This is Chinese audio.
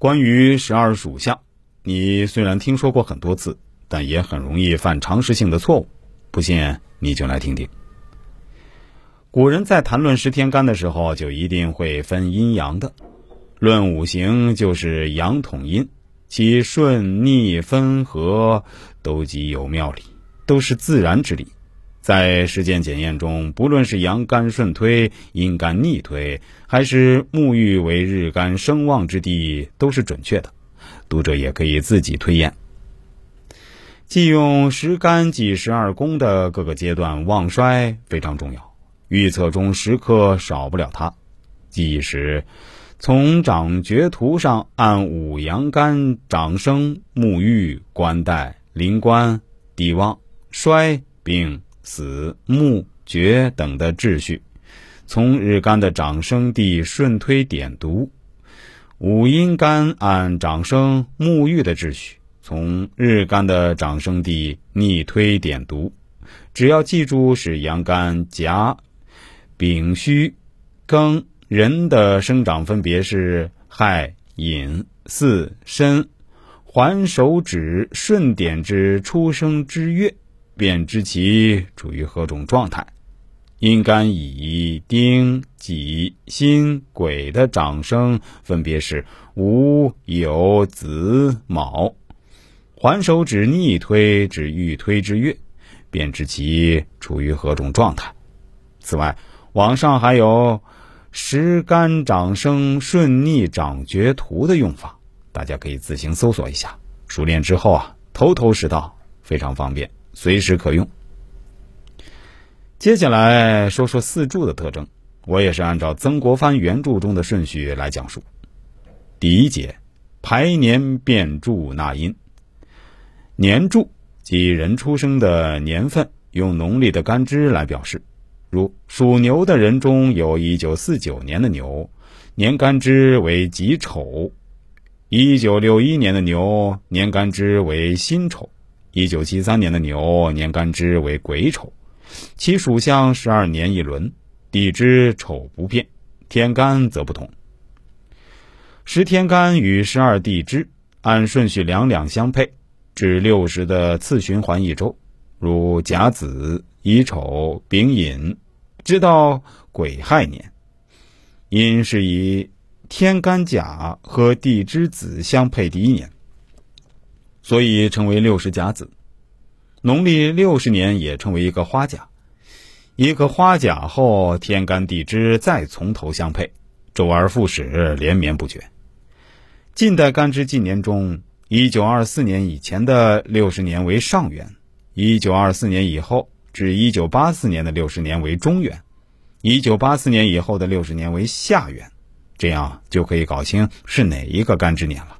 关于十二属相，你虽然听说过很多次，但也很容易犯常识性的错误。不信，你就来听听。古人在谈论十天干的时候，就一定会分阴阳的。论五行，就是阳统阴，其顺逆分合都极有妙理，都是自然之理。在实践检验中，不论是阳干顺推、阴干逆推，还是沐浴为日干生旺之地，都是准确的。读者也可以自己推演。忌用十干及十二宫的各个阶段旺衰非常重要。预测中时刻少不了它。即时，从掌诀图上按五阳干长生、沐浴、官带、临官、地旺、衰、病、死、木、绝等的秩序，从日干的长生地顺推点读；五阴干按长生、沐浴的秩序，从日干的长生地逆推点读。只要记住是阳干甲。丙戌、庚人的生长分别是亥、寅、巳、申，环手指顺点之出生之月，便知其处于何种状态。阴干乙、丁、己、辛、癸的长生分别是午、酉、子、卯，环手指逆推指欲推之月，便知其处于何种状态。此外，网上还有时干长生顺逆长诀图的用法，大家可以自行搜索一下。熟练之后啊，头头是道，非常方便，随时可用。接下来说说四柱的特征，我也是按照曾国藩原著中的顺序来讲述。第一节，排年变柱纳音。年柱即人出生的年份，用农历的干支来表示。如属牛的人中有一九四九年的牛，年干支为己丑；一九六一年的牛，年干支为辛丑；一九七三年的牛，年干支为癸丑。其属相十二年一轮，地支丑不变，天干则不同。十天干与十二地支按顺序两两相配，至六十的次循环一周。如甲子、乙丑、丙寅，直到癸亥年，因是以天干甲和地支子相配第一年，所以称为六十甲子。农历六十年也称为一个花甲，一个花甲后，天干地支再从头相配，周而复始，连绵不绝。近代干支纪年中，一九二四年以前的六十年为上元。一九二四年以后至一九八四年的六十年为中元，一九八四年以后的六十年为下元，这样就可以搞清是哪一个干支年了。